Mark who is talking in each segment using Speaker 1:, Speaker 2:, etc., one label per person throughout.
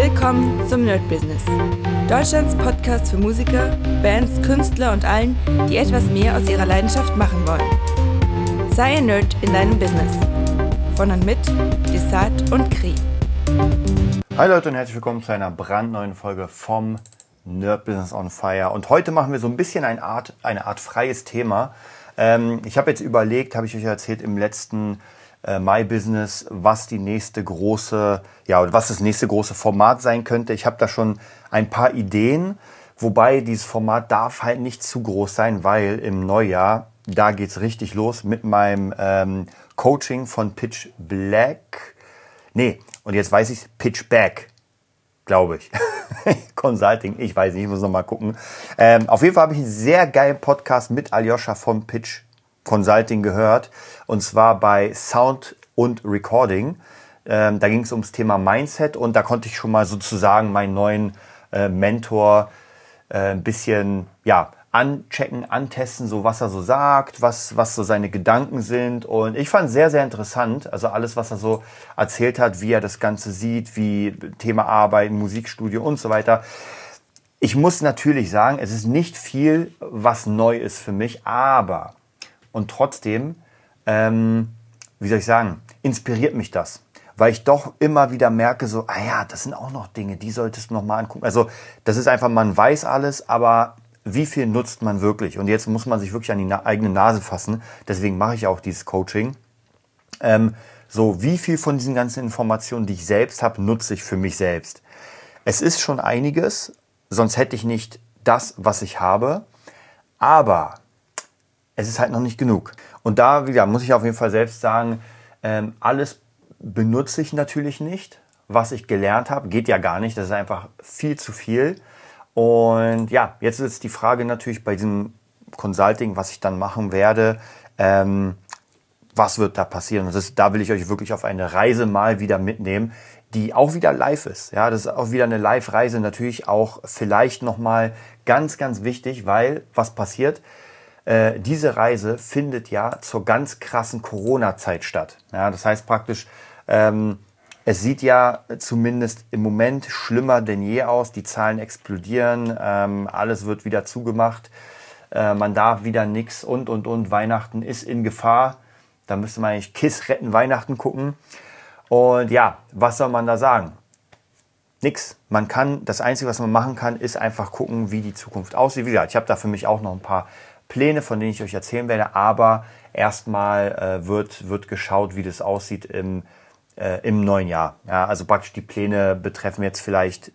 Speaker 1: Willkommen zum Nerd Business. Deutschlands Podcast für Musiker, Bands, Künstler und allen, die etwas mehr aus ihrer Leidenschaft machen wollen. Sei ein Nerd in deinem Business. Von und mit Desart und Kri.
Speaker 2: Hi Leute und herzlich willkommen zu einer brandneuen Folge vom Nerd Business on Fire. Und heute machen wir so ein bisschen eine Art, eine Art freies Thema. Ähm, ich habe jetzt überlegt, habe ich euch erzählt im letzten äh, My Business, was die nächste große, ja, was das nächste große Format sein könnte. Ich habe da schon ein paar Ideen, wobei dieses Format darf halt nicht zu groß sein, weil im Neujahr, da geht's richtig los mit meinem ähm, Coaching von Pitch Black. Nee, und jetzt weiß ich Pitch Back, glaube ich. Consulting, ich weiß nicht, ich muss noch mal gucken. Ähm, auf jeden Fall habe ich einen sehr geilen Podcast mit Aljoscha von Pitch Consulting gehört. Und zwar bei Sound und Recording. Ähm, da ging es ums Thema Mindset und da konnte ich schon mal sozusagen meinen neuen äh, Mentor äh, ein bisschen ja, anchecken, antesten, so was er so sagt, was, was so seine Gedanken sind. Und ich fand sehr, sehr interessant. Also alles, was er so erzählt hat, wie er das Ganze sieht, wie Thema Arbeiten, Musikstudio und so weiter. Ich muss natürlich sagen, es ist nicht viel, was neu ist für mich, aber und trotzdem, ähm, wie soll ich sagen, inspiriert mich das. Weil ich doch immer wieder merke, so, ah ja, das sind auch noch Dinge, die solltest du noch mal angucken. Also, das ist einfach, man weiß alles, aber wie viel nutzt man wirklich? Und jetzt muss man sich wirklich an die eigene Nase fassen. Deswegen mache ich auch dieses Coaching. Ähm, so, wie viel von diesen ganzen Informationen, die ich selbst habe, nutze ich für mich selbst? Es ist schon einiges, sonst hätte ich nicht das, was ich habe. Aber es ist halt noch nicht genug. Und da ja, muss ich auf jeden Fall selbst sagen, ähm, alles benutze ich natürlich nicht, was ich gelernt habe. Geht ja gar nicht, das ist einfach viel zu viel. Und ja, jetzt ist die Frage natürlich bei diesem Consulting, was ich dann machen werde, ähm, was wird da passieren? Und das, da will ich euch wirklich auf eine Reise mal wieder mitnehmen, die auch wieder live ist. Ja, das ist auch wieder eine Live-Reise, natürlich auch vielleicht nochmal ganz, ganz wichtig, weil was passiert? Äh, diese Reise findet ja zur ganz krassen Corona-Zeit statt. Ja, das heißt praktisch, ähm, es sieht ja zumindest im Moment schlimmer denn je aus. Die Zahlen explodieren, ähm, alles wird wieder zugemacht, äh, man darf wieder nichts und und und. Weihnachten ist in Gefahr. Da müsste man eigentlich Kiss retten Weihnachten gucken. Und ja, was soll man da sagen? Nix. Man kann, das Einzige, was man machen kann, ist einfach gucken, wie die Zukunft aussieht. Wie gesagt, ich habe da für mich auch noch ein paar Pläne, von denen ich euch erzählen werde, aber erstmal äh, wird, wird geschaut, wie das aussieht im, äh, im neuen Jahr. Ja, also praktisch die Pläne betreffen jetzt vielleicht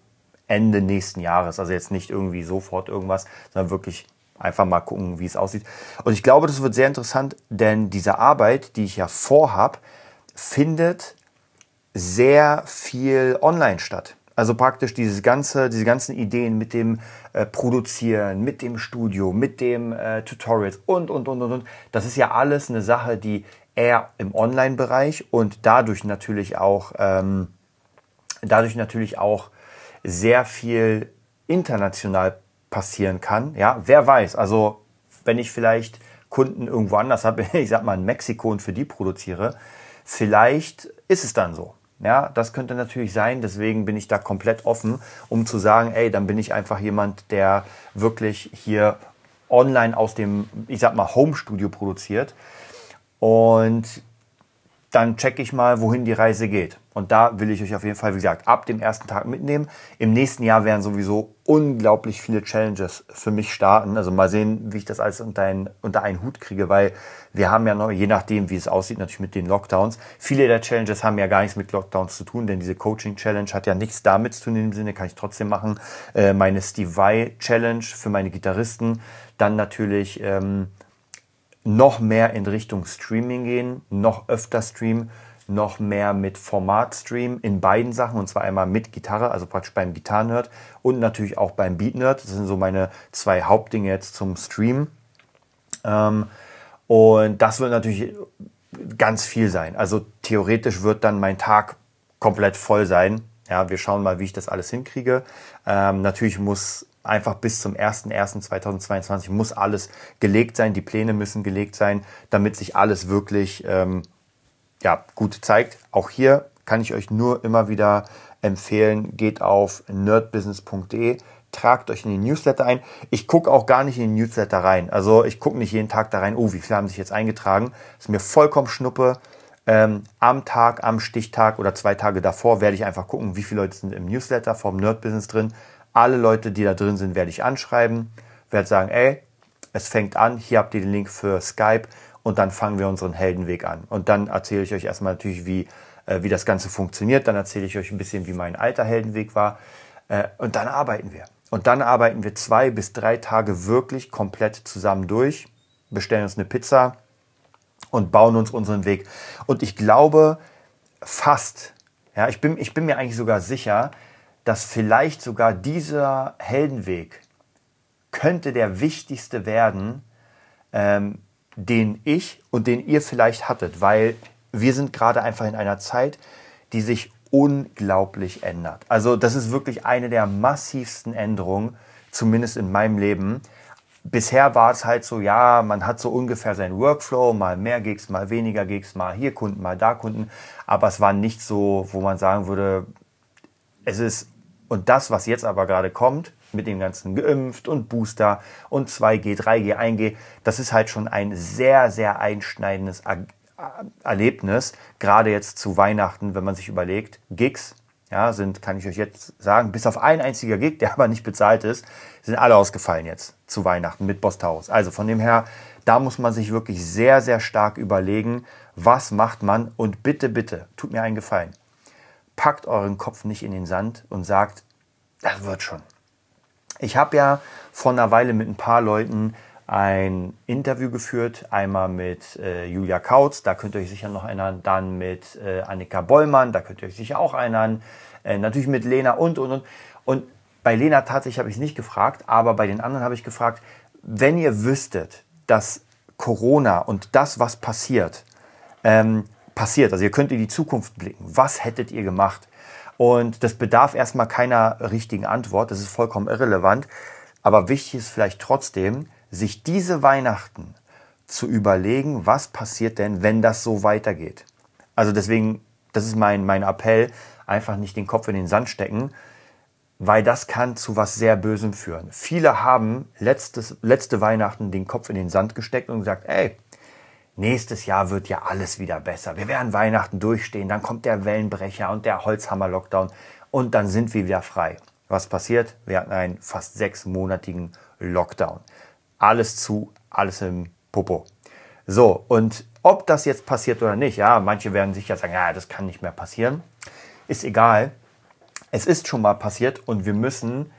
Speaker 2: Ende nächsten Jahres, also jetzt nicht irgendwie sofort irgendwas, sondern wirklich einfach mal gucken, wie es aussieht. Und ich glaube, das wird sehr interessant, denn diese Arbeit, die ich ja vorhab, findet sehr viel online statt. Also praktisch dieses ganze, diese ganzen Ideen mit dem äh, Produzieren, mit dem Studio, mit dem äh, Tutorials und, und, und, und, und. Das ist ja alles eine Sache, die eher im Online-Bereich und dadurch natürlich auch, ähm, dadurch natürlich auch sehr viel international passieren kann. Ja, wer weiß. Also, wenn ich vielleicht Kunden irgendwo anders habe, ich sag mal in Mexiko und für die produziere, vielleicht ist es dann so. Ja, das könnte natürlich sein. Deswegen bin ich da komplett offen, um zu sagen, ey, dann bin ich einfach jemand, der wirklich hier online aus dem, ich sag mal, Home Studio produziert. Und dann checke ich mal, wohin die Reise geht. Und da will ich euch auf jeden Fall, wie gesagt, ab dem ersten Tag mitnehmen. Im nächsten Jahr werden sowieso unglaublich viele Challenges für mich starten. Also mal sehen, wie ich das alles unter, ein, unter einen Hut kriege, weil wir haben ja noch, je nachdem, wie es aussieht, natürlich mit den Lockdowns. Viele der Challenges haben ja gar nichts mit Lockdowns zu tun, denn diese Coaching-Challenge hat ja nichts damit zu tun. In dem Sinne kann ich trotzdem machen. Äh, meine Steve Vai Challenge für meine Gitarristen. Dann natürlich ähm, noch mehr in Richtung Streaming gehen, noch öfter streamen, noch mehr mit Format streamen in beiden Sachen und zwar einmal mit Gitarre, also praktisch beim Gitarrenerd und natürlich auch beim Beatnerd. Das sind so meine zwei Hauptdinge jetzt zum Streamen. Ähm, und das wird natürlich ganz viel sein. Also theoretisch wird dann mein Tag komplett voll sein. Ja, wir schauen mal, wie ich das alles hinkriege. Ähm, natürlich muss einfach bis zum 01.01.2022 muss alles gelegt sein, die Pläne müssen gelegt sein, damit sich alles wirklich ähm, ja, gut zeigt. Auch hier kann ich euch nur immer wieder empfehlen. Geht auf nerdbusiness.de, tragt euch in den Newsletter ein. Ich gucke auch gar nicht in den Newsletter rein. Also ich gucke nicht jeden Tag da rein, oh, wie viele haben sich jetzt eingetragen. ist mir vollkommen schnuppe. Ähm, am Tag, am Stichtag oder zwei Tage davor werde ich einfach gucken, wie viele Leute sind im Newsletter vom Nerd Business drin. Alle Leute, die da drin sind, werde ich anschreiben, werde sagen, ey, es fängt an, hier habt ihr den Link für Skype und dann fangen wir unseren Heldenweg an. Und dann erzähle ich euch erstmal natürlich, wie, äh, wie das Ganze funktioniert. Dann erzähle ich euch ein bisschen, wie mein alter Heldenweg war. Äh, und dann arbeiten wir. Und dann arbeiten wir zwei bis drei Tage wirklich komplett zusammen durch, bestellen uns eine Pizza, und bauen uns unseren Weg. Und ich glaube fast, ja, ich bin, ich bin mir eigentlich sogar sicher, dass vielleicht sogar dieser Heldenweg könnte der wichtigste werden, ähm, den ich und den ihr vielleicht hattet, weil wir sind gerade einfach in einer Zeit, die sich unglaublich ändert. Also das ist wirklich eine der massivsten Änderungen, zumindest in meinem Leben bisher war es halt so, ja, man hat so ungefähr seinen Workflow, mal mehr Gigs, mal weniger Gigs, mal hier Kunden, mal da Kunden, aber es war nicht so, wo man sagen würde, es ist, und das, was jetzt aber gerade kommt, mit dem ganzen geimpft und Booster und 2G, 3G, 1G, das ist halt schon ein sehr, sehr einschneidendes Erlebnis, gerade jetzt zu Weihnachten, wenn man sich überlegt, Gigs, ja, sind, kann ich euch jetzt sagen, bis auf ein einziger Gig, der aber nicht bezahlt ist, sind alle ausgefallen jetzt zu Weihnachten mit Bostaurus. Also von dem her, da muss man sich wirklich sehr, sehr stark überlegen, was macht man und bitte, bitte, tut mir einen Gefallen. Packt euren Kopf nicht in den Sand und sagt, das wird schon. Ich habe ja vor einer Weile mit ein paar Leuten ein Interview geführt, einmal mit äh, Julia Kautz, da könnt ihr euch sicher noch erinnern, dann mit äh, Annika Bollmann, da könnt ihr euch sicher auch erinnern, äh, natürlich mit Lena und, und, und. Und bei Lena tatsächlich habe ich nicht gefragt, aber bei den anderen habe ich gefragt, wenn ihr wüsstet, dass Corona und das, was passiert, ähm, passiert, also ihr könnt in die Zukunft blicken, was hättet ihr gemacht? Und das bedarf erstmal keiner richtigen Antwort, das ist vollkommen irrelevant. Aber wichtig ist vielleicht trotzdem, sich diese Weihnachten zu überlegen, was passiert denn, wenn das so weitergeht. Also deswegen, das ist mein, mein Appell, einfach nicht den Kopf in den Sand stecken, weil das kann zu was sehr Bösem führen. Viele haben letztes, letzte Weihnachten den Kopf in den Sand gesteckt und gesagt, ey, nächstes Jahr wird ja alles wieder besser. Wir werden Weihnachten durchstehen, dann kommt der Wellenbrecher und der Holzhammer-Lockdown und dann sind wir wieder frei. Was passiert? Wir hatten einen fast sechsmonatigen Lockdown alles zu, alles im Popo. So, und ob das jetzt passiert oder nicht, ja, manche werden sicher sagen, ja, das kann nicht mehr passieren. Ist egal. Es ist schon mal passiert und wir müssen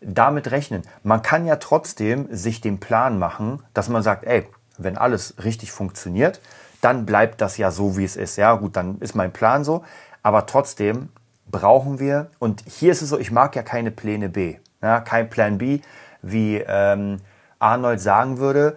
Speaker 2: damit rechnen. Man kann ja trotzdem sich den Plan machen, dass man sagt, ey, wenn alles richtig funktioniert, dann bleibt das ja so, wie es ist. Ja, gut, dann ist mein Plan so. Aber trotzdem brauchen wir, und hier ist es so, ich mag ja keine Pläne B. Ja, kein Plan B, wie ähm, Arnold sagen würde.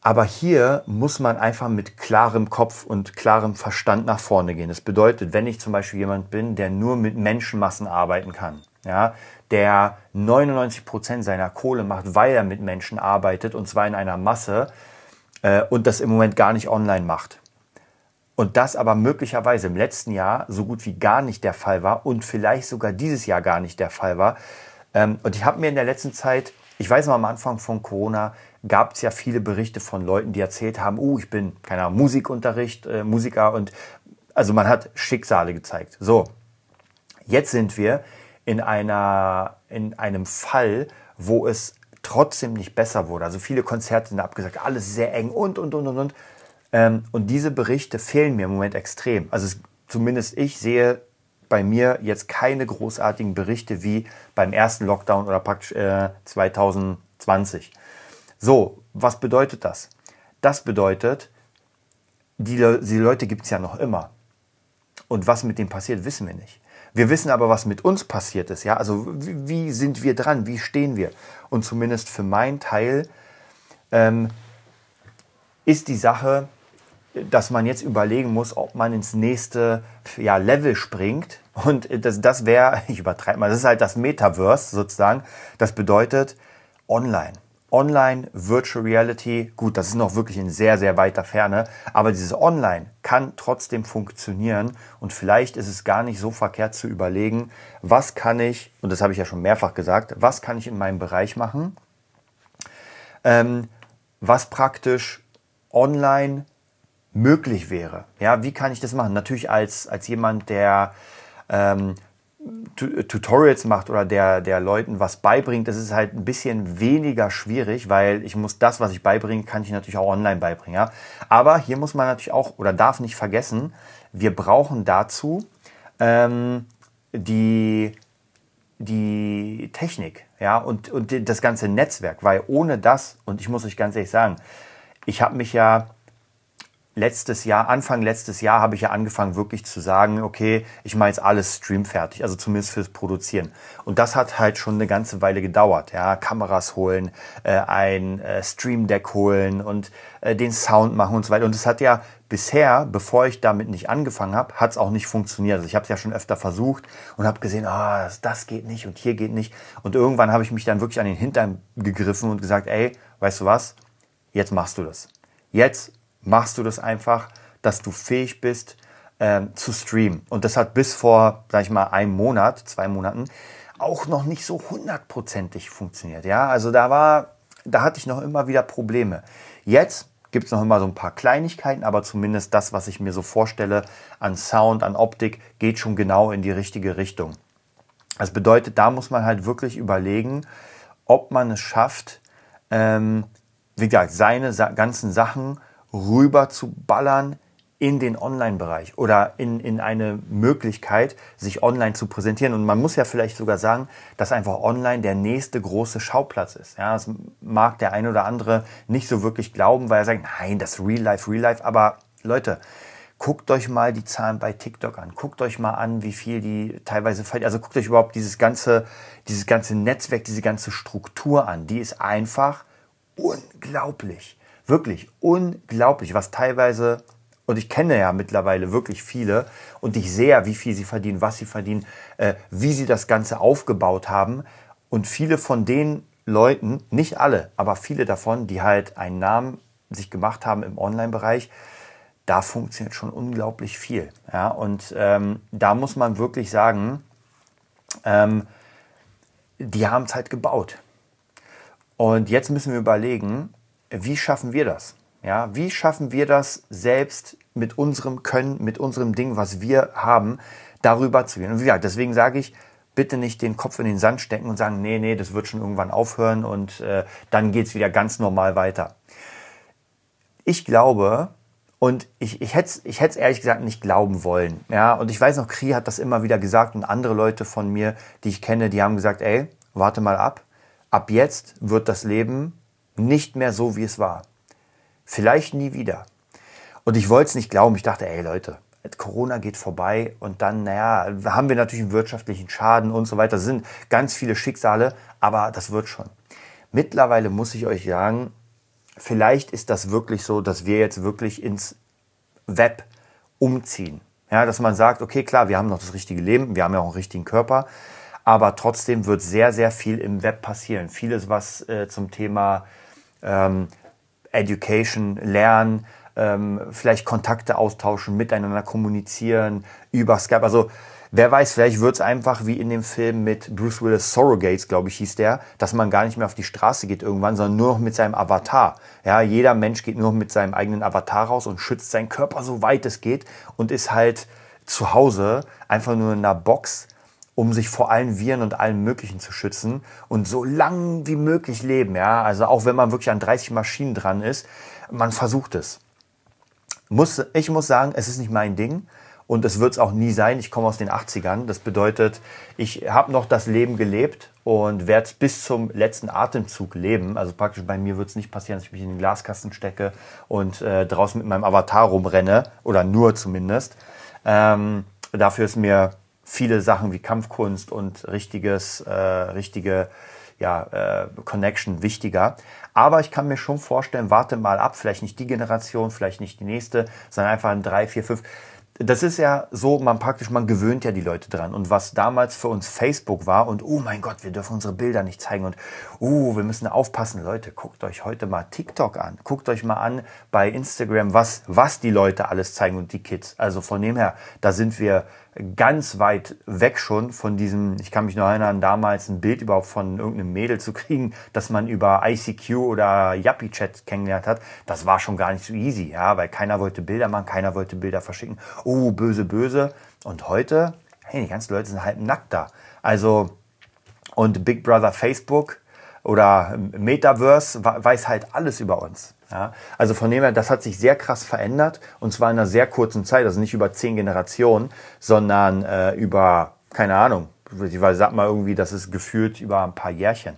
Speaker 2: Aber hier muss man einfach mit klarem Kopf und klarem Verstand nach vorne gehen. Das bedeutet, wenn ich zum Beispiel jemand bin, der nur mit Menschenmassen arbeiten kann, ja, der 99 Prozent seiner Kohle macht, weil er mit Menschen arbeitet und zwar in einer Masse äh, und das im Moment gar nicht online macht. Und das aber möglicherweise im letzten Jahr so gut wie gar nicht der Fall war und vielleicht sogar dieses Jahr gar nicht der Fall war. Ähm, und ich habe mir in der letzten Zeit ich weiß noch, am Anfang von Corona gab es ja viele Berichte von Leuten, die erzählt haben, uh, ich bin, keine Musikunterricht, äh, Musiker und also man hat Schicksale gezeigt. So, jetzt sind wir in, einer, in einem Fall, wo es trotzdem nicht besser wurde. Also viele Konzerte sind abgesagt, alles sehr eng und, und, und, und, und. Ähm, und diese Berichte fehlen mir im Moment extrem. Also es, zumindest ich sehe bei mir jetzt keine großartigen Berichte wie beim ersten Lockdown oder praktisch äh, 2020. So, was bedeutet das? Das bedeutet, die, die Leute gibt es ja noch immer. Und was mit denen passiert, wissen wir nicht. Wir wissen aber, was mit uns passiert ist. Ja? Also wie, wie sind wir dran? Wie stehen wir? Und zumindest für meinen Teil ähm, ist die Sache, dass man jetzt überlegen muss, ob man ins nächste ja, Level springt. Und das, das wäre, ich übertreibe mal, das ist halt das Metaverse sozusagen. Das bedeutet online. Online, Virtual Reality, gut, das ist noch wirklich in sehr, sehr weiter Ferne, aber dieses Online kann trotzdem funktionieren und vielleicht ist es gar nicht so verkehrt zu überlegen, was kann ich, und das habe ich ja schon mehrfach gesagt, was kann ich in meinem Bereich machen, ähm, was praktisch online möglich wäre. Ja, wie kann ich das machen? Natürlich als, als jemand, der ähm, Tutorials macht oder der, der Leuten was beibringt, das ist halt ein bisschen weniger schwierig, weil ich muss das, was ich beibringe, kann ich natürlich auch online beibringen. Ja? Aber hier muss man natürlich auch oder darf nicht vergessen, wir brauchen dazu ähm, die, die Technik ja? und, und das ganze Netzwerk, weil ohne das, und ich muss euch ganz ehrlich sagen, ich habe mich ja letztes Jahr, Anfang letztes Jahr habe ich ja angefangen wirklich zu sagen, okay, ich mache jetzt alles streamfertig, also zumindest fürs Produzieren. Und das hat halt schon eine ganze Weile gedauert. Ja, Kameras holen, äh, ein äh, Stream Deck holen und äh, den Sound machen und so weiter. Und es hat ja bisher, bevor ich damit nicht angefangen habe, hat es auch nicht funktioniert. Also ich habe es ja schon öfter versucht und habe gesehen, ah, das, das geht nicht und hier geht nicht. Und irgendwann habe ich mich dann wirklich an den Hintern gegriffen und gesagt, ey, weißt du was? Jetzt machst du das. Jetzt machst du das einfach, dass du fähig bist ähm, zu streamen. Und das hat bis vor, sag ich mal, einem Monat, zwei Monaten auch noch nicht so hundertprozentig funktioniert. Ja, also da war, da hatte ich noch immer wieder Probleme. Jetzt gibt es noch immer so ein paar Kleinigkeiten, aber zumindest das, was ich mir so vorstelle an Sound, an Optik, geht schon genau in die richtige Richtung. Das bedeutet, da muss man halt wirklich überlegen, ob man es schafft, ähm, wie gesagt, seine ganzen Sachen rüber zu ballern in den Online-Bereich oder in, in eine Möglichkeit, sich online zu präsentieren. Und man muss ja vielleicht sogar sagen, dass einfach online der nächste große Schauplatz ist. Ja, das mag der eine oder andere nicht so wirklich glauben, weil er sagt, nein, das Real Life, Real Life. Aber Leute, guckt euch mal die Zahlen bei TikTok an. Guckt euch mal an, wie viel die teilweise verdienen. Also guckt euch überhaupt dieses ganze, dieses ganze Netzwerk, diese ganze Struktur an. Die ist einfach unglaublich. Wirklich unglaublich, was teilweise, und ich kenne ja mittlerweile wirklich viele und ich sehe, wie viel sie verdienen, was sie verdienen, äh, wie sie das Ganze aufgebaut haben. Und viele von den Leuten, nicht alle, aber viele davon, die halt einen Namen sich gemacht haben im Online-Bereich, da funktioniert schon unglaublich viel. Ja? Und ähm, da muss man wirklich sagen, ähm, die haben es halt gebaut. Und jetzt müssen wir überlegen, wie schaffen wir das? Ja, wie schaffen wir das selbst mit unserem Können, mit unserem Ding, was wir haben, darüber zu gehen? Und ja, deswegen sage ich, bitte nicht den Kopf in den Sand stecken und sagen, nee, nee, das wird schon irgendwann aufhören und äh, dann geht's wieder ganz normal weiter. Ich glaube, und ich, ich hätte es ich hätt's ehrlich gesagt nicht glauben wollen. Ja, und ich weiß noch, Kri hat das immer wieder gesagt und andere Leute von mir, die ich kenne, die haben gesagt, ey, warte mal ab. Ab jetzt wird das Leben nicht mehr so, wie es war. Vielleicht nie wieder. Und ich wollte es nicht glauben. Ich dachte, ey Leute, Corona geht vorbei und dann, naja, haben wir natürlich einen wirtschaftlichen Schaden und so weiter. Das sind ganz viele Schicksale, aber das wird schon. Mittlerweile muss ich euch sagen, vielleicht ist das wirklich so, dass wir jetzt wirklich ins Web umziehen. Ja, dass man sagt, okay, klar, wir haben noch das richtige Leben, wir haben ja auch einen richtigen Körper, aber trotzdem wird sehr, sehr viel im Web passieren. Vieles, was äh, zum Thema ähm, Education, Lernen, ähm, vielleicht Kontakte austauschen, miteinander kommunizieren über Skype. Also wer weiß, vielleicht wird es einfach wie in dem Film mit Bruce Willis, Surrogates, glaube ich, hieß der, dass man gar nicht mehr auf die Straße geht irgendwann, sondern nur noch mit seinem Avatar. Ja, jeder Mensch geht nur noch mit seinem eigenen Avatar raus und schützt seinen Körper so weit es geht und ist halt zu Hause einfach nur in einer Box um sich vor allen Viren und allem Möglichen zu schützen und so lang wie möglich leben. Ja, also auch wenn man wirklich an 30 Maschinen dran ist, man versucht es. Muss, ich muss sagen, es ist nicht mein Ding und es wird es auch nie sein. Ich komme aus den 80ern. Das bedeutet, ich habe noch das Leben gelebt und werde bis zum letzten Atemzug leben. Also praktisch bei mir wird es nicht passieren, dass ich mich in den Glaskasten stecke und äh, draußen mit meinem Avatar rumrenne oder nur zumindest. Ähm, dafür ist mir viele Sachen wie Kampfkunst und richtiges, äh, richtige ja, äh, Connection wichtiger. Aber ich kann mir schon vorstellen, warte mal ab, vielleicht nicht die Generation, vielleicht nicht die nächste, sondern einfach in drei, vier, fünf. das ist ja so, man praktisch, man gewöhnt ja die Leute dran. Und was damals für uns Facebook war und oh mein Gott, wir dürfen unsere Bilder nicht zeigen und oh, wir müssen aufpassen. Leute, guckt euch heute mal TikTok an. Guckt euch mal an bei Instagram, was, was die Leute alles zeigen und die Kids. Also von dem her, da sind wir ganz weit weg schon von diesem, ich kann mich noch erinnern, damals ein Bild überhaupt von irgendeinem Mädel zu kriegen, das man über ICQ oder Yuppie-Chat kennengelernt hat. Das war schon gar nicht so easy, ja, weil keiner wollte Bilder machen, keiner wollte Bilder verschicken. Oh, böse, böse. Und heute, hey, die ganzen Leute sind halt nackt da. Also, und Big Brother Facebook oder Metaverse weiß halt alles über uns. Ja, also von dem her, das hat sich sehr krass verändert und zwar in einer sehr kurzen Zeit, also nicht über zehn Generationen, sondern äh, über, keine Ahnung, ich sag mal irgendwie, das ist gefühlt über ein paar Jährchen.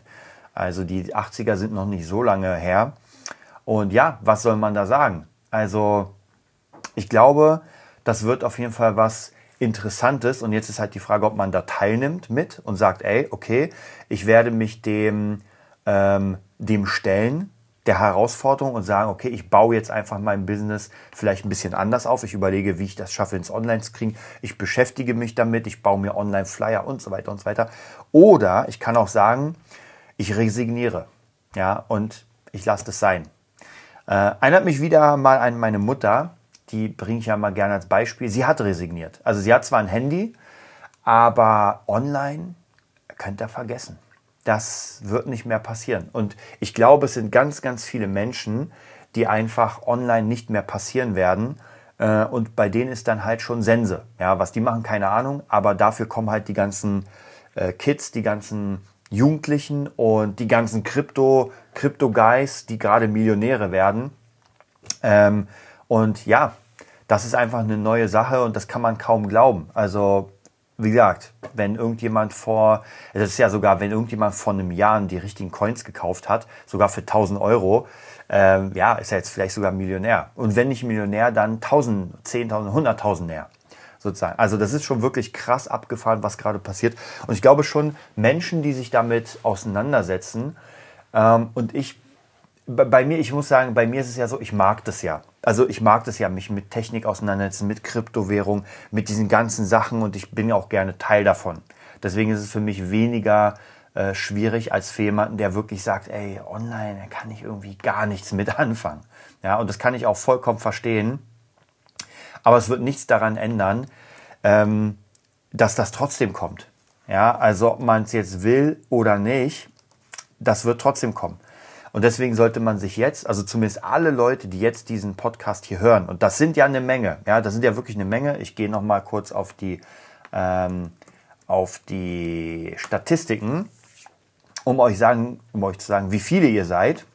Speaker 2: Also die 80er sind noch nicht so lange her. Und ja, was soll man da sagen? Also ich glaube, das wird auf jeden Fall was Interessantes. Und jetzt ist halt die Frage, ob man da teilnimmt mit und sagt, ey, okay, ich werde mich dem, ähm, dem stellen der Herausforderung und sagen, okay, ich baue jetzt einfach mein Business vielleicht ein bisschen anders auf. Ich überlege, wie ich das schaffe, ins Online zu kriegen. Ich beschäftige mich damit, ich baue mir Online-Flyer und so weiter und so weiter. Oder ich kann auch sagen, ich resigniere. Ja, und ich lasse das sein. Äh, erinnert mich wieder mal an meine Mutter, die bringe ich ja mal gerne als Beispiel. Sie hat resigniert. Also sie hat zwar ein Handy, aber online könnt ihr vergessen das wird nicht mehr passieren. Und ich glaube, es sind ganz, ganz viele Menschen, die einfach online nicht mehr passieren werden. Äh, und bei denen ist dann halt schon Sense. Ja, was die machen, keine Ahnung. Aber dafür kommen halt die ganzen äh, Kids, die ganzen Jugendlichen und die ganzen Krypto, Krypto-Guys, die gerade Millionäre werden. Ähm, und ja, das ist einfach eine neue Sache und das kann man kaum glauben. Also wie gesagt, wenn irgendjemand vor, das ist ja sogar, wenn irgendjemand vor einem Jahr die richtigen Coins gekauft hat, sogar für 1000 Euro, ähm, ja, ist er jetzt vielleicht sogar Millionär. Und wenn nicht Millionär, dann 1000, 10.000, 100.000 mehr. Sozusagen. Also das ist schon wirklich krass abgefahren, was gerade passiert. Und ich glaube schon, Menschen, die sich damit auseinandersetzen, ähm, und ich bei mir, ich muss sagen, bei mir ist es ja so, ich mag das ja. Also ich mag das ja, mich mit Technik auseinandersetzen, mit Kryptowährung, mit diesen ganzen Sachen und ich bin ja auch gerne Teil davon. Deswegen ist es für mich weniger äh, schwierig als für jemanden, der wirklich sagt, ey, online, da kann ich irgendwie gar nichts mit anfangen. Ja, und das kann ich auch vollkommen verstehen. Aber es wird nichts daran ändern, ähm, dass das trotzdem kommt. Ja, also ob man es jetzt will oder nicht, das wird trotzdem kommen. Und deswegen sollte man sich jetzt, also zumindest alle Leute, die jetzt diesen Podcast hier hören, und das sind ja eine Menge, ja, das sind ja wirklich eine Menge. Ich gehe noch mal kurz auf die, ähm, auf die Statistiken, um euch sagen, um euch zu sagen, wie viele ihr seid.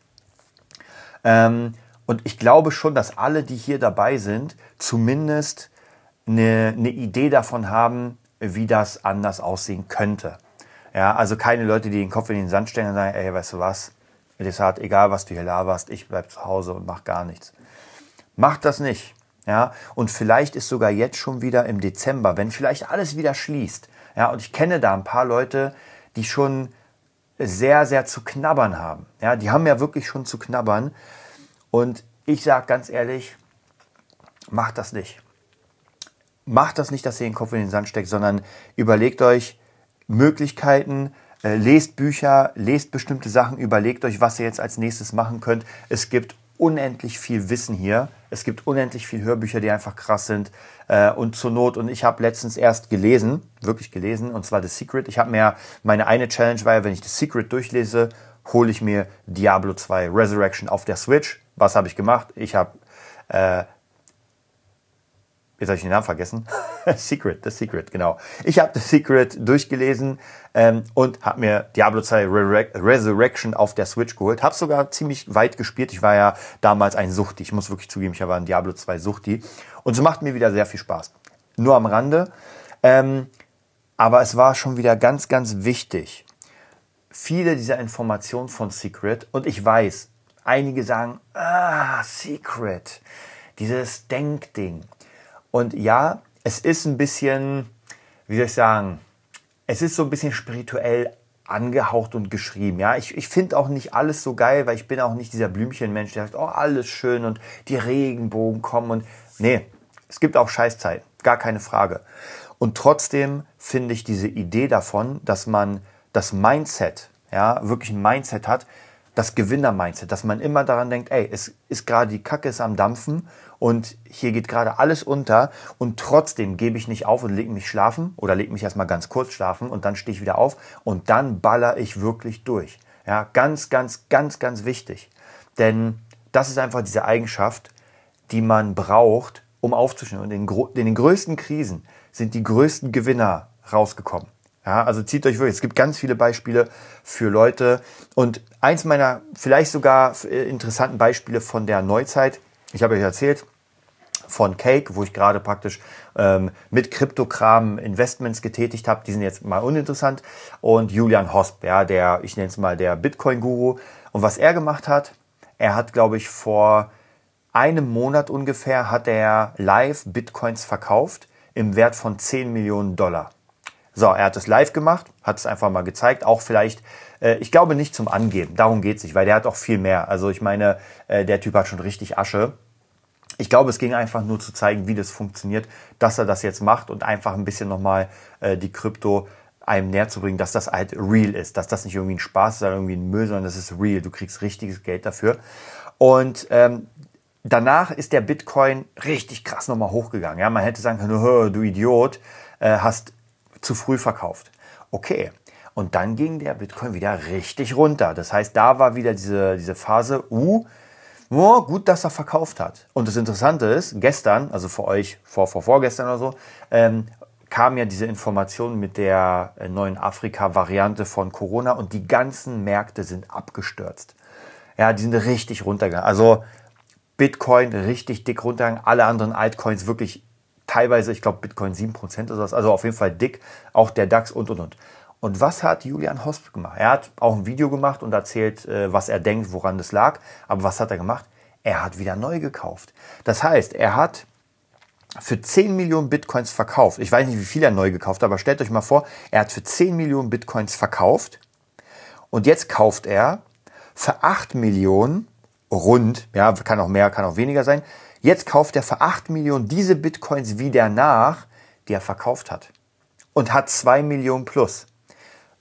Speaker 2: Ähm, und ich glaube schon, dass alle, die hier dabei sind, zumindest eine, eine Idee davon haben, wie das anders aussehen könnte. Ja, also keine Leute, die den Kopf in den Sand stellen und sagen, ey, weißt du was, Deshalb, egal was du hier laberst, ich bleib zu Hause und mach gar nichts. Mach das nicht. Ja, und vielleicht ist sogar jetzt schon wieder im Dezember, wenn vielleicht alles wieder schließt. Ja, und ich kenne da ein paar Leute, die schon sehr, sehr zu knabbern haben. Ja, die haben ja wirklich schon zu knabbern. Und ich sage ganz ehrlich, macht das nicht. Macht das nicht, dass ihr den Kopf in den Sand steckt, sondern überlegt euch Möglichkeiten, äh, lest Bücher, lest bestimmte Sachen, überlegt euch, was ihr jetzt als nächstes machen könnt. Es gibt unendlich viel Wissen hier. Es gibt unendlich viel Hörbücher, die einfach krass sind. Äh, und zur Not, und ich habe letztens erst gelesen, wirklich gelesen, und zwar The Secret. Ich habe mir, meine eine Challenge war ja, wenn ich The Secret durchlese, hole ich mir Diablo 2 Resurrection auf der Switch. Was habe ich gemacht? Ich habe äh, Jetzt habe ich den Namen vergessen. Secret, The Secret, genau. Ich habe The Secret durchgelesen ähm, und habe mir Diablo 2 Re Resurrection auf der Switch geholt. Habe sogar ziemlich weit gespielt. Ich war ja damals ein Suchti. Ich muss wirklich zugeben, ich war ein Diablo 2 Suchti. Und so macht mir wieder sehr viel Spaß. Nur am Rande. Ähm, aber es war schon wieder ganz, ganz wichtig. Viele dieser Informationen von Secret und ich weiß, einige sagen, ah, Secret, dieses Denkding. Und ja, es ist ein bisschen, wie soll ich sagen, es ist so ein bisschen spirituell angehaucht und geschrieben. Ja, ich, ich finde auch nicht alles so geil, weil ich bin auch nicht dieser Blümchenmensch, der sagt, oh, alles schön und die Regenbogen kommen und nee, es gibt auch Scheißzeiten. gar keine Frage. Und trotzdem finde ich diese Idee davon, dass man das Mindset, ja, wirklich ein Mindset hat, das Gewinner-Mindset, dass man immer daran denkt, ey, es ist gerade die Kacke ist am Dampfen und hier geht gerade alles unter und trotzdem gebe ich nicht auf und lege mich schlafen oder lege mich erstmal ganz kurz schlafen und dann stehe ich wieder auf und dann baller ich wirklich durch. Ja, ganz, ganz, ganz, ganz wichtig. Denn das ist einfach diese Eigenschaft, die man braucht, um aufzustehen. Und in, in den größten Krisen sind die größten Gewinner rausgekommen. Ja, also zieht euch wirklich, es gibt ganz viele Beispiele für Leute. Und eins meiner vielleicht sogar interessanten Beispiele von der Neuzeit, ich habe euch erzählt, von Cake, wo ich gerade praktisch ähm, mit Kryptokram Investments getätigt habe. Die sind jetzt mal uninteressant. Und Julian Hosp, ja, der, ich nenne es mal der Bitcoin-Guru. Und was er gemacht hat, er hat, glaube ich, vor einem Monat ungefähr hat er live Bitcoins verkauft im Wert von 10 Millionen Dollar. So, er hat es live gemacht, hat es einfach mal gezeigt, auch vielleicht, äh, ich glaube nicht zum Angeben, darum geht es nicht, weil der hat auch viel mehr. Also ich meine, äh, der Typ hat schon richtig Asche. Ich glaube, es ging einfach nur zu zeigen, wie das funktioniert, dass er das jetzt macht und einfach ein bisschen nochmal äh, die Krypto einem näher zu bringen, dass das halt real ist, dass das nicht irgendwie ein Spaß ist oder irgendwie ein Müll, sondern das ist real. Du kriegst richtiges Geld dafür. Und ähm, danach ist der Bitcoin richtig krass nochmal hochgegangen. Ja, man hätte sagen können, du Idiot, äh, hast zu früh verkauft. Okay. Und dann ging der Bitcoin wieder richtig runter. Das heißt, da war wieder diese, diese Phase, uh, oh, gut, dass er verkauft hat. Und das Interessante ist, gestern, also für euch vor, vor vorgestern oder so, ähm, kam ja diese Information mit der äh, neuen Afrika-Variante von Corona und die ganzen Märkte sind abgestürzt. Ja, die sind richtig runtergegangen. Also Bitcoin richtig dick runtergegangen, alle anderen Altcoins wirklich teilweise, ich glaube Bitcoin 7% oder so, also auf jeden Fall dick, auch der DAX und und und. Und was hat Julian Hosp gemacht? Er hat auch ein Video gemacht und erzählt, äh, was er denkt, woran das lag. Aber was hat er gemacht? Er hat wieder neu gekauft. Das heißt, er hat für 10 Millionen Bitcoins verkauft. Ich weiß nicht, wie viel er neu gekauft hat, aber stellt euch mal vor, er hat für 10 Millionen Bitcoins verkauft und jetzt kauft er für 8 Millionen rund, ja, kann auch mehr, kann auch weniger sein. Jetzt kauft er für 8 Millionen diese Bitcoins wieder nach, die er verkauft hat. Und hat 2 Millionen plus.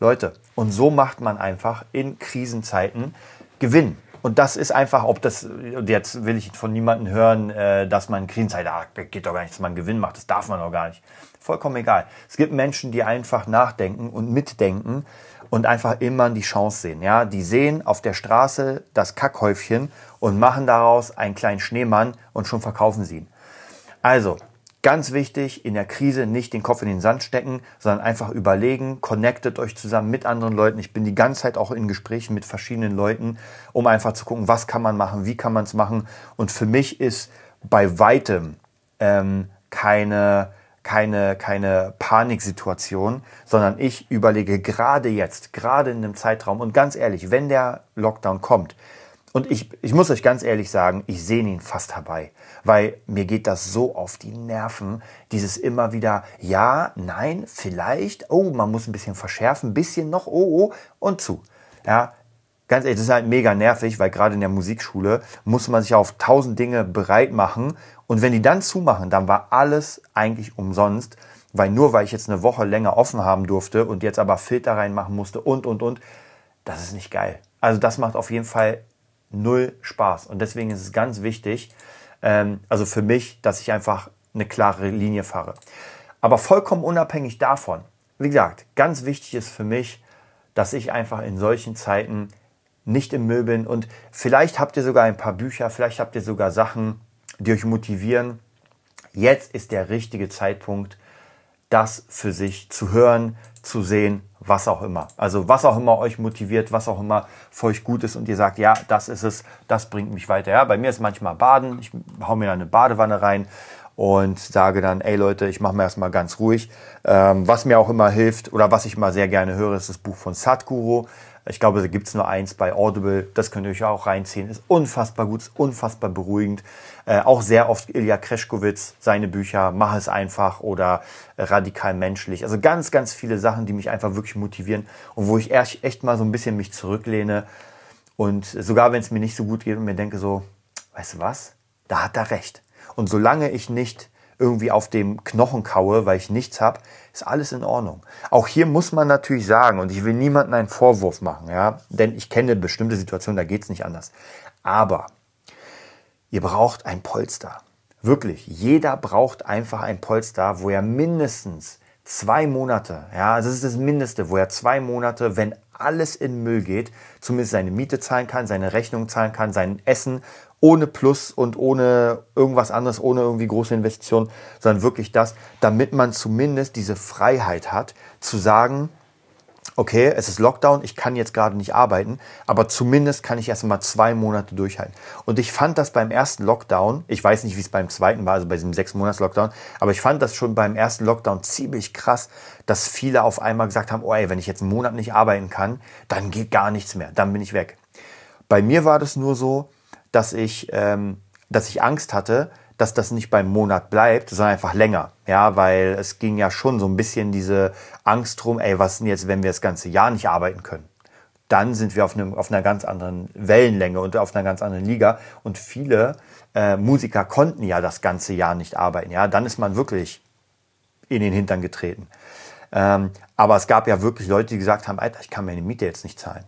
Speaker 2: Leute, und so macht man einfach in Krisenzeiten Gewinn. Und das ist einfach, ob das, und jetzt will ich von niemandem hören, äh, dass man Krisenzeit, ah, geht doch gar nicht, dass man Gewinn macht, das darf man doch gar nicht. Vollkommen egal. Es gibt Menschen, die einfach nachdenken und mitdenken und einfach immer die Chance sehen. Ja, die sehen auf der Straße das Kackhäufchen und machen daraus einen kleinen Schneemann und schon verkaufen sie ihn. Also, Ganz wichtig, in der Krise nicht den Kopf in den Sand stecken, sondern einfach überlegen, connectet euch zusammen mit anderen Leuten. Ich bin die ganze Zeit auch in Gesprächen mit verschiedenen Leuten, um einfach zu gucken, was kann man machen, wie kann man es machen. Und für mich ist bei weitem ähm, keine, keine, keine Paniksituation, sondern ich überlege gerade jetzt, gerade in einem Zeitraum und ganz ehrlich, wenn der Lockdown kommt, und ich, ich muss euch ganz ehrlich sagen, ich sehe ihn fast herbei, weil mir geht das so auf die Nerven, dieses immer wieder, ja, nein, vielleicht, oh, man muss ein bisschen verschärfen, ein bisschen noch, oh, oh, und zu. Ja, ganz ehrlich, das ist halt mega nervig, weil gerade in der Musikschule muss man sich auf tausend Dinge bereit machen und wenn die dann zumachen, dann war alles eigentlich umsonst, weil nur weil ich jetzt eine Woche länger offen haben durfte und jetzt aber Filter reinmachen musste und, und, und, das ist nicht geil. Also das macht auf jeden Fall null Spaß. Und deswegen ist es ganz wichtig, ähm, also für mich, dass ich einfach eine klare Linie fahre. Aber vollkommen unabhängig davon, wie gesagt, ganz wichtig ist für mich, dass ich einfach in solchen Zeiten nicht im Müll bin. Und vielleicht habt ihr sogar ein paar Bücher, vielleicht habt ihr sogar Sachen, die euch motivieren. Jetzt ist der richtige Zeitpunkt, das für sich zu hören, zu sehen, was auch immer. Also was auch immer euch motiviert, was auch immer für euch gut ist und ihr sagt, ja, das ist es, das bringt mich weiter. Ja, bei mir ist manchmal Baden, ich hau mir eine Badewanne rein und sage dann, ey Leute, ich mache mir erstmal ganz ruhig. Ähm, was mir auch immer hilft oder was ich mal sehr gerne höre, ist das Buch von Sadhguru. Ich glaube, da gibt es nur eins bei Audible. Das könnt ihr euch auch reinziehen. Ist unfassbar gut, ist unfassbar beruhigend. Äh, auch sehr oft Ilya Kreschkowitz, seine Bücher, Mach es einfach oder äh, Radikal menschlich. Also ganz, ganz viele Sachen, die mich einfach wirklich motivieren und wo ich echt, echt mal so ein bisschen mich zurücklehne. Und sogar wenn es mir nicht so gut geht und mir denke so, weißt du was, da hat er recht. Und solange ich nicht irgendwie auf dem Knochen kaue, weil ich nichts habe, ist alles in Ordnung. Auch hier muss man natürlich sagen, und ich will niemandem einen Vorwurf machen, ja, denn ich kenne bestimmte Situationen, da geht es nicht anders. Aber ihr braucht ein Polster. Wirklich, jeder braucht einfach ein Polster, wo er mindestens zwei Monate, ja, das ist das Mindeste, wo er zwei Monate, wenn alles in Müll geht, zumindest seine Miete zahlen kann, seine Rechnung zahlen kann, sein Essen ohne Plus und ohne irgendwas anderes, ohne irgendwie große Investitionen, sondern wirklich das, damit man zumindest diese Freiheit hat, zu sagen, okay, es ist Lockdown, ich kann jetzt gerade nicht arbeiten, aber zumindest kann ich erst mal zwei Monate durchhalten. Und ich fand das beim ersten Lockdown, ich weiß nicht, wie es beim zweiten war, also bei diesem sechs Monats Lockdown, aber ich fand das schon beim ersten Lockdown ziemlich krass, dass viele auf einmal gesagt haben, oh ey, wenn ich jetzt einen Monat nicht arbeiten kann, dann geht gar nichts mehr, dann bin ich weg. Bei mir war das nur so, dass ich, ähm, dass ich Angst hatte, dass das nicht beim Monat bleibt, sondern einfach länger. Ja, weil es ging ja schon so ein bisschen diese Angst drum, ey, was denn jetzt, wenn wir das ganze Jahr nicht arbeiten können? Dann sind wir auf, einem, auf einer ganz anderen Wellenlänge und auf einer ganz anderen Liga. Und viele äh, Musiker konnten ja das ganze Jahr nicht arbeiten. Ja, dann ist man wirklich in den Hintern getreten. Ähm, aber es gab ja wirklich Leute, die gesagt haben, Alter, ich kann meine Miete jetzt nicht zahlen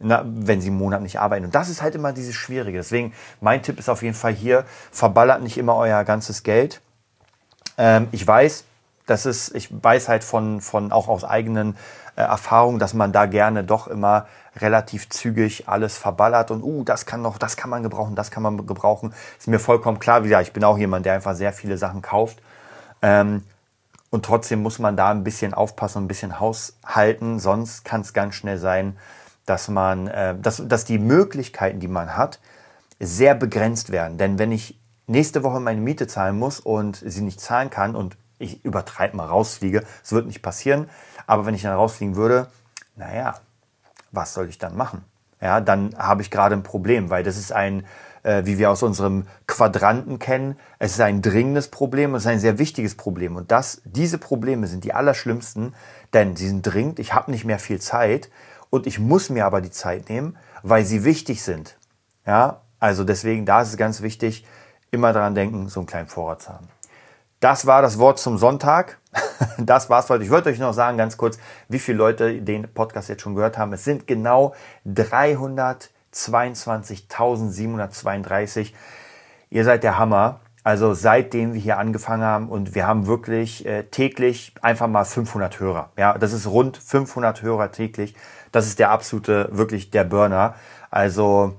Speaker 2: na, wenn sie einen Monat nicht arbeiten. Und das ist halt immer dieses Schwierige. Deswegen, mein Tipp ist auf jeden Fall hier, verballert nicht immer euer ganzes Geld. Ähm, ich weiß, das ist, ich weiß halt von, von auch aus eigenen äh, Erfahrungen, dass man da gerne doch immer relativ zügig alles verballert und uh, das kann noch, das kann man gebrauchen, das kann man gebrauchen. Ist mir vollkommen klar, wie gesagt, ich bin auch jemand, der einfach sehr viele Sachen kauft. Ähm, und trotzdem muss man da ein bisschen aufpassen, ein bisschen haushalten, sonst kann es ganz schnell sein, dass man, äh, dass, dass die Möglichkeiten, die man hat, sehr begrenzt werden. Denn wenn ich nächste Woche meine Miete zahlen muss und sie nicht zahlen kann und ich übertreibe mal rausfliege, es wird nicht passieren, aber wenn ich dann rausfliegen würde, naja, was soll ich dann machen? Ja, dann habe ich gerade ein Problem, weil das ist ein, äh, wie wir aus unserem Quadranten kennen, es ist ein dringendes Problem, es ist ein sehr wichtiges Problem. Und das, diese Probleme sind die allerschlimmsten, denn sie sind dringend, ich habe nicht mehr viel Zeit und ich muss mir aber die Zeit nehmen, weil sie wichtig sind. Ja, also deswegen, da ist es ganz wichtig, immer daran denken, so einen kleinen Vorrat zu haben. Das war das Wort zum Sonntag. Das war's heute. Ich wollte euch noch sagen, ganz kurz, wie viele Leute den Podcast jetzt schon gehört haben. Es sind genau 322.732. Ihr seid der Hammer. Also seitdem wir hier angefangen haben und wir haben wirklich äh, täglich einfach mal 500 Hörer. Ja, das ist rund 500 Hörer täglich. Das ist der absolute, wirklich der Burner. Also,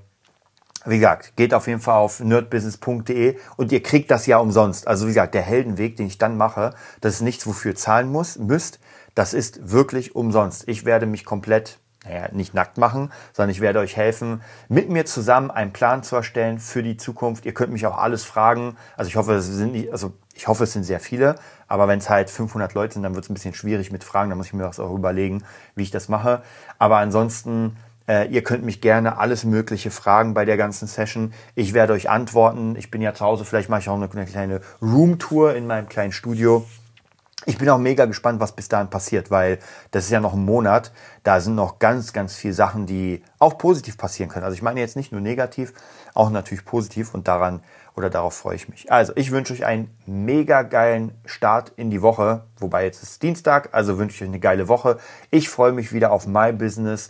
Speaker 2: wie gesagt, geht auf jeden Fall auf nerdbusiness.de und ihr kriegt das ja umsonst. Also wie gesagt, der Heldenweg, den ich dann mache, das ist nichts, wofür ihr zahlen muss, müsst. Das ist wirklich umsonst. Ich werde mich komplett naja, nicht nackt machen, sondern ich werde euch helfen, mit mir zusammen einen Plan zu erstellen für die Zukunft. Ihr könnt mich auch alles fragen. Also ich hoffe, es sind nicht, also ich hoffe, es sind sehr viele. Aber wenn es halt 500 Leute sind, dann wird es ein bisschen schwierig mit Fragen. Da muss ich mir auch überlegen, wie ich das mache. Aber ansonsten, äh, ihr könnt mich gerne alles Mögliche fragen bei der ganzen Session. Ich werde euch antworten. Ich bin ja zu Hause. Vielleicht mache ich auch eine, eine kleine Roomtour in meinem kleinen Studio. Ich bin auch mega gespannt, was bis dahin passiert, weil das ist ja noch ein Monat. Da sind noch ganz, ganz viele Sachen, die auch positiv passieren können. Also ich meine jetzt nicht nur negativ, auch natürlich positiv und daran oder darauf freue ich mich. Also ich wünsche euch einen mega geilen Start in die Woche, wobei jetzt ist Dienstag, also wünsche ich euch eine geile Woche. Ich freue mich wieder auf My Business,